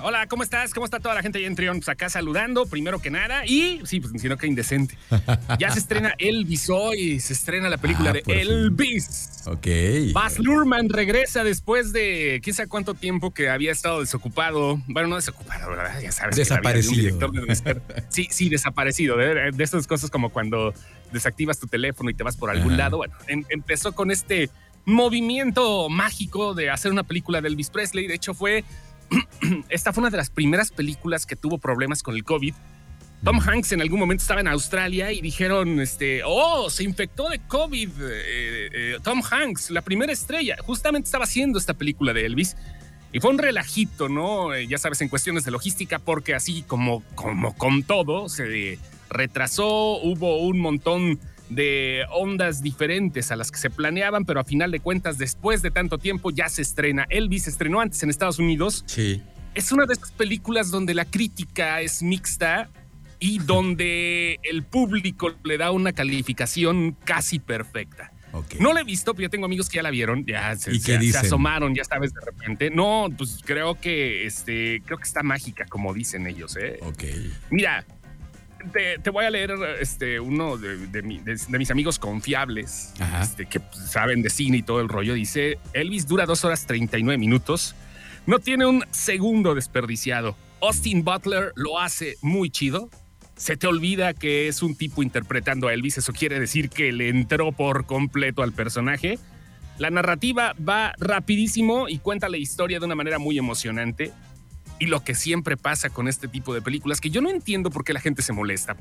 Hola, ¿cómo estás? ¿Cómo está toda la gente ahí en Trión? Pues acá saludando, primero que nada. Y sí, pues sino que indecente. Ya se estrena Elvis hoy. Se estrena la película Ah, de por fin. Elvis. Ok. Baz Luhrmann regresa después de sabe cuánto tiempo que había estado desocupado. Bueno, no desocupado, ¿verdad? Ya sabes. de Desaparecido. Sí, sí, desaparecido. De, de estas cosas como cuando desactivas tu teléfono y te vas por algún Ajá. lado. Bueno, em- empezó con este movimiento mágico de hacer una película de Elvis Presley. De hecho, fue. Esta fue una de las primeras películas que tuvo problemas con el COVID. Tom Hanks en algún momento estaba en Australia y dijeron, este, oh, se infectó de COVID eh, eh, Tom Hanks, la primera estrella. Justamente estaba haciendo esta película de Elvis y fue un relajito, ¿no? Eh, ya sabes, en cuestiones de logística, porque así como, como con todo, se retrasó, hubo un montón de ondas diferentes a las que se planeaban, pero a final de cuentas, después de tanto tiempo, ya se estrena. Elvis se estrenó antes en Estados Unidos Sí. es una de esas películas donde la crítica es mixta y donde el público le da una calificación casi perfecta. Ok. No la he visto, pero yo tengo amigos que ya la vieron, ya se, ¿Y se- se asomaron, ya sabes, de repente. No, pues creo que este, creo que está mágica, como dicen ellos, ¿eh? Ok. Mira, te, te voy a leer este, uno de, de mi- de- de mis amigos confiables, este, que pues, saben de cine y todo el rollo. Dice, Elvis dura dos horas 39 minutos. No tiene un segundo desperdiciado. Austin Butler lo hace muy chido. Se te olvida que es un tipo interpretando a Elvis. Eso quiere decir que le entró por completo al personaje. La narrativa va rapidísimo y cuenta la historia de una manera muy emocionante. Y lo que siempre pasa con este tipo de películas, que yo no entiendo por qué la gente se molesta,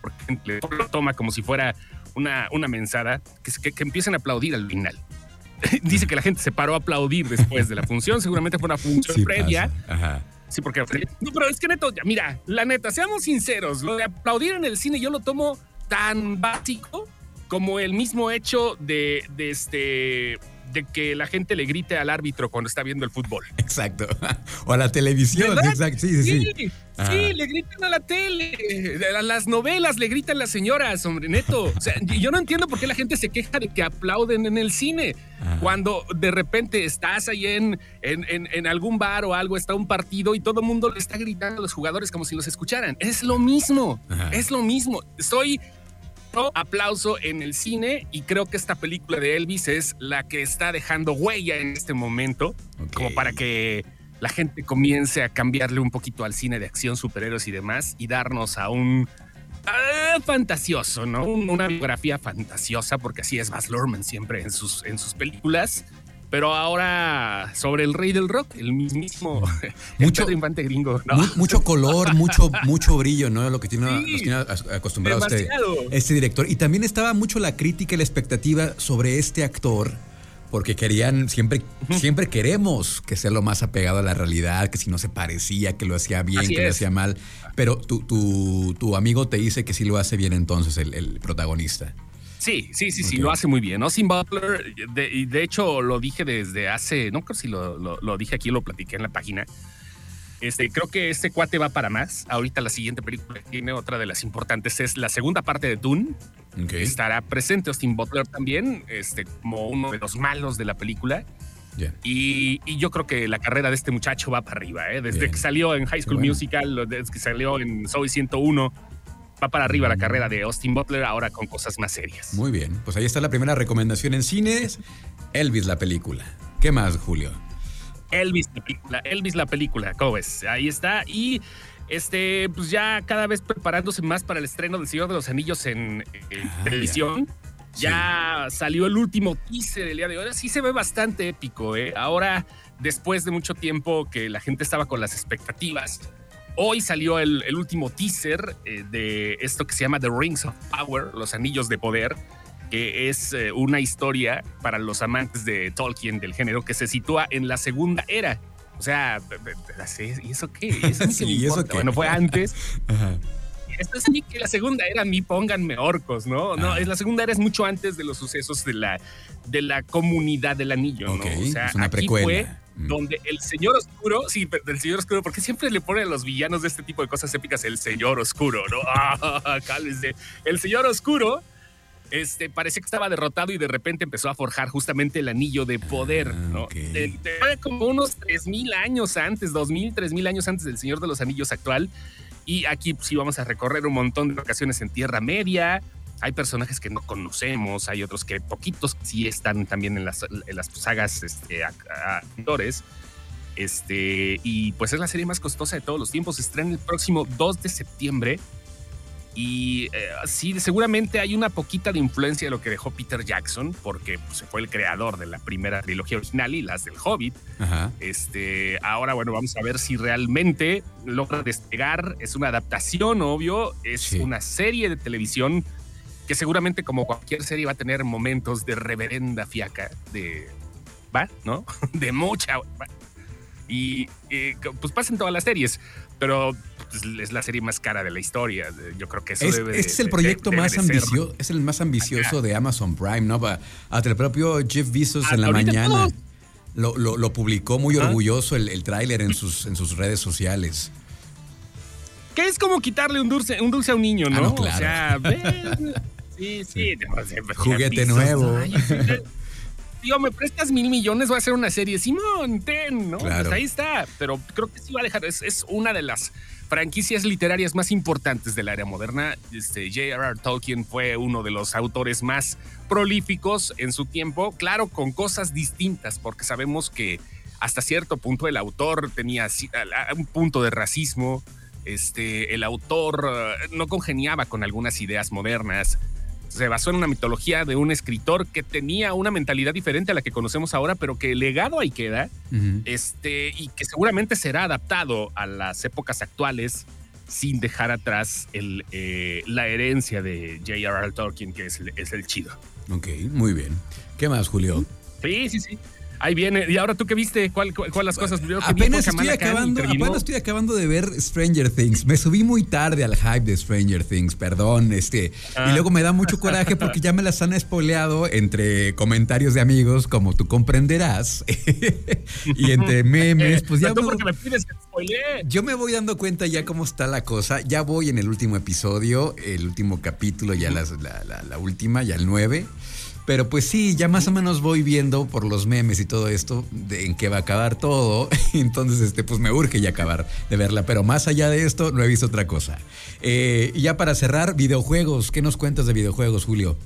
porque lo toma como si fuera una, una mensada, que, que, que empiecen a aplaudir al final. Dice que la gente se paró a aplaudir después de la función, seguramente fue una función Sí previa. Ajá. Sí, porque. No, pero es que neto, ya, mira, la neta, seamos sinceros, lo de aplaudir en el cine yo lo tomo tan básico como el mismo hecho de, de este. de que la gente le grite al árbitro cuando está viendo el fútbol. Exacto. O a la televisión. Sí, sí, sí. Sí, le gritan a la tele. A las novelas le gritan las señoras, hombre, neto. O sea, yo no entiendo por qué la gente se queja de que aplauden en el cine. Cuando de repente estás ahí en, en, en- en algún bar o algo, está un partido y todo el mundo le está gritando a los jugadores como si los escucharan. Es lo mismo, es lo mismo. Soy aplauso en el cine y creo que esta película de Elvis es la que está dejando huella en este momento como para que la gente comience a cambiarle un poquito al cine de acción, superhéroes y demás y darnos a un ah, fantasioso, ¿no? Un- Una biografía fantasiosa, porque así es Baz Luhrmann siempre en sus, en sus películas. Pero ahora sobre el rey del rock, el mismísimo el Mucho- Pedro Infante gringo. ¿no? Mu- mucho color, mucho, mucho brillo, ¿no? Lo que tiene, Sí. tiene acostumbrado este, este director. Y también estaba mucho la crítica y la expectativa sobre este actor, porque querían, siempre, siempre queremos que sea lo más apegado a la realidad, que si no se parecía, que lo hacía bien, Así que lo hacía mal. Pero tu, tu, tu amigo te dice que sí lo hace bien entonces el, el protagonista. Sí, sí, sí, sí, Ok. lo hace muy bien. Austin Butler, de, y de hecho lo dije desde hace, no creo si lo, lo- lo dije aquí, lo platiqué en la página. Este, creo que este cuate va para más. Ahorita la siguiente película que tiene otra de las importantes es la segunda parte de Dune. Ok. Estará presente Austin Butler también, este, como uno de los malos de la película. Ya. Y, y yo creo que la carrera de este muchacho va para arriba. ¿eh? Desde que salió en High School bueno. Musical, desde que salió en Zoe 101, va para arriba la carrera de Austin Butler ahora con cosas más serias. Muy bien. Pues ahí está la primera recomendación en cines. Elvis, la película. ¿Qué más, Julio? Elvis la película, Elvis la película, ¿cómo ves? Ahí está. Y este, pues ya cada vez preparándose más para el estreno del Señor de los Anillos en, Ah, televisión. Ya salió el último teaser el día de hoy. Sí se ve bastante épico, ¿eh? Ahora, después de mucho tiempo que la gente estaba con las expectativas, hoy salió el, el último teaser eh, de esto que se llama The Rings of Power, los Anillos de Poder, que es eh, una historia para los amantes de Tolkien del género que se sitúa en la segunda era. O sea, ¿y eso qué? ¿Y eso, Sí, ¿y eso qué? Bueno, fue antes. Ajá. Esto es que la segunda era a mí pónganme orcos, ¿no? No, Ah. es la segunda era es mucho antes de los sucesos de la, de la comunidad del anillo, Ok, ¿no? O sea, es una aquí precuela. fue Mm. donde el señor oscuro, sí, del señor oscuro, porque siempre le ponen a los villanos de este tipo de cosas épicas el señor oscuro, ¿no? Ah, cálmese. El señor oscuro este, parecía que estaba derrotado y de repente empezó a forjar justamente el anillo de poder, Ah, ¿no? de- como unos 3.000 años antes, 2.000, 3.000 años antes del Señor de los Anillos actual. Y aquí pues, sí vamos a recorrer un montón de ocasiones en Tierra Media. Hay personajes que no conocemos, hay otros que poquitos sí están también en las, en las sagas este, ac- actores. Este, y pues es la serie más costosa de todos los tiempos. Se estrena el próximo 2 de septiembre. Y eh, sí, seguramente hay una poquita de influencia de lo que dejó Peter Jackson, porque pues, fue el creador de la primera trilogía original y las del Hobbit. Ajá. Este, ahora, bueno, vamos a ver si realmente logra despegar. Es una adaptación, obvio. Es Sí. una serie de televisión que seguramente, como cualquier serie, va a tener momentos de reverenda fiaca, de. ¿Va? ¿No? De mucha. ¿va? Y eh, pues pasan todas las series, pero pues, es la serie más cara de la historia. Yo creo que eso Es- debe de- este es el proyecto más de ambicioso, es el más ambicioso de Amazon Prime, ¿no? Hasta el propio Jeff Bezos Hasta en la mañana lo, lo- lo publicó muy orgulloso el, el tráiler en sus, en sus redes sociales. Que es como quitarle un dulce, un dulce a un niño, ¿no? Ah, no, claro. O sea, ven, sí, sí. Juguete nuevo. ay, Digo, me prestas mil millones, voy a hacer una serie. Simón, ten, ¿no? Claro. Pues ahí está. Pero creo que sí va a dejar. Es, es una de las franquicias literarias más importantes de la era moderna. Este, J.R.R. Tolkien fue uno de los autores más prolíficos en su tiempo. Claro, con cosas distintas, porque sabemos que hasta cierto punto el autor tenía un punto de racismo. Este, el autor eh, no congeniaba con algunas ideas modernas. Se basó en una mitología de un escritor que tenía una mentalidad diferente a la que conocemos ahora, pero que el legado ahí queda este, y que seguramente será adaptado a las épocas actuales sin dejar atrás el, eh, la herencia de J.R.R. Tolkien, que es el, es el chido. Ok, muy bien. ¿Qué más, Julio? Sí, sí, sí. Ahí viene. ¿Y ahora tú qué viste? ¿Cuál, cuál, cuál las cosas? Yo Apenas estoy, acabando, apenas estoy acabando de ver Stranger Things. Me subí muy tarde al hype de Stranger Things, perdón. Este, Ah. Y luego me da mucho coraje porque ya me las han spoileado entre comentarios de amigos, como tú comprenderás. y entre memes, pues ya tú me- porque me pides que spoilee. yo me voy dando cuenta ya cómo está la cosa. Ya voy en el último episodio, el último capítulo, ya las- la, la- la última, ya el 9. Pero pues sí, ya más o menos voy viendo por los memes y todo esto de en qué va a acabar todo. Entonces, este, pues me urge ya acabar de verla. Pero más allá de esto, no he visto otra cosa. Eh, y ya para cerrar, videojuegos. ¿Qué nos cuentas de videojuegos, Julio?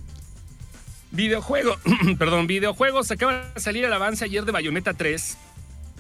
Videojuego, perdón, videojuegos. Acaba de salir el avance ayer de Bayonetta 3.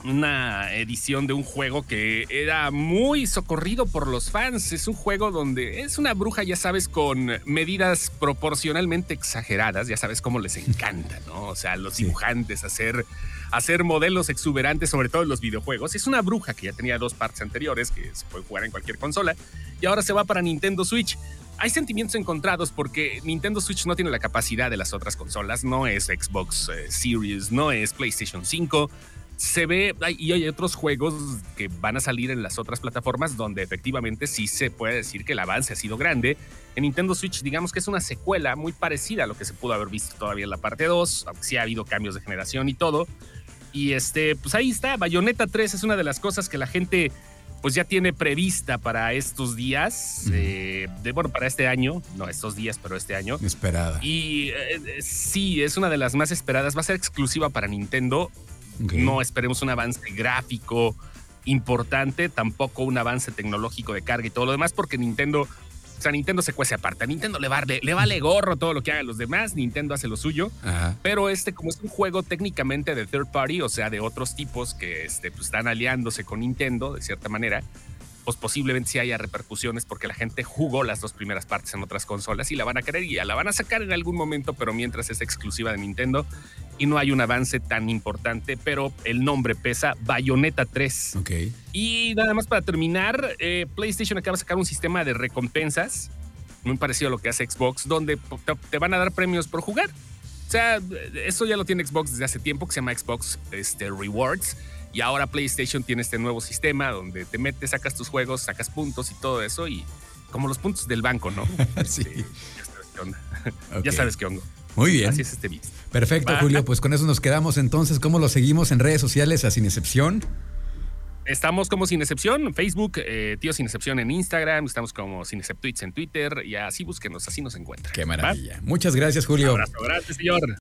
Una edición de un juego que era muy socorrido por los fans. Es un juego donde es una bruja, ya sabes, con medidas proporcionalmente exageradas. Ya sabes cómo les encanta, ¿no? O sea, los dibujantes hacer, hacer modelos exuberantes, sobre todo en los videojuegos. Es una bruja que ya tenía dos partes anteriores que se puede jugar en cualquier consola y ahora se va para Nintendo Switch. Hay sentimientos encontrados porque Nintendo Switch no tiene la capacidad de las otras consolas, no es Xbox eh, Series, no es PlayStation 5. Se ve, y hay otros juegos que van a salir en las otras plataformas donde efectivamente sí se puede decir que el avance ha sido grande. En Nintendo Switch, digamos que es una secuela muy parecida a lo que se pudo haber visto todavía en la parte 2, aunque sí ha habido cambios de generación y todo. Y este, pues ahí está, Bayonetta 3 es una de las cosas que la gente pues ya tiene prevista para estos días, eh, de, bueno, para este año, no estos días, pero este año. Esperada. Y eh, eh, sí, es una de las más esperadas, va a ser exclusiva para Nintendo. No esperemos un avance gráfico importante, tampoco un avance tecnológico de carga y todo lo demás, porque Nintendo, o sea, Nintendo se cuece aparte. A Nintendo le vale, le vale gorro todo lo que hagan los demás, Nintendo hace lo suyo. Ajá. Pero este, como es un juego técnicamente de third party, o sea, de otros tipos que este, pues, están aliándose con Nintendo de cierta manera, pues posiblemente sí haya repercusiones porque la gente jugó las dos primeras partes en otras consolas y la van a querer y ya la van a sacar en algún momento, pero mientras es exclusiva de Nintendo y no hay un avance tan importante, pero el nombre pesa Bayonetta 3. Ok. Y nada más para terminar, eh, PlayStation acaba de sacar un sistema de recompensas, muy parecido a lo que hace Xbox, donde te, van a dar premios por jugar. O sea, eso ya lo tiene Xbox desde hace tiempo, que se llama Xbox este, Rewards. Y ahora PlayStation tiene este nuevo sistema donde te metes, sacas tus juegos, sacas puntos y todo eso. Y como los puntos del banco, ¿no? Sí. Este, ya sabes qué onda. Ya sabes qué hongo. Muy bien. Así es este beat. Perfecto, Va. Julio. Pues con eso nos quedamos entonces. ¿Cómo lo seguimos en redes sociales a Sin Excepción? Estamos como Sin Excepción en Facebook, eh, Tío Sin Excepción en Instagram, estamos como Sin Exceptuits en Twitter y así búsquenos, así nos encuentran. Qué maravilla. Muchas gracias, Julio. Un abrazo, gracias, señor.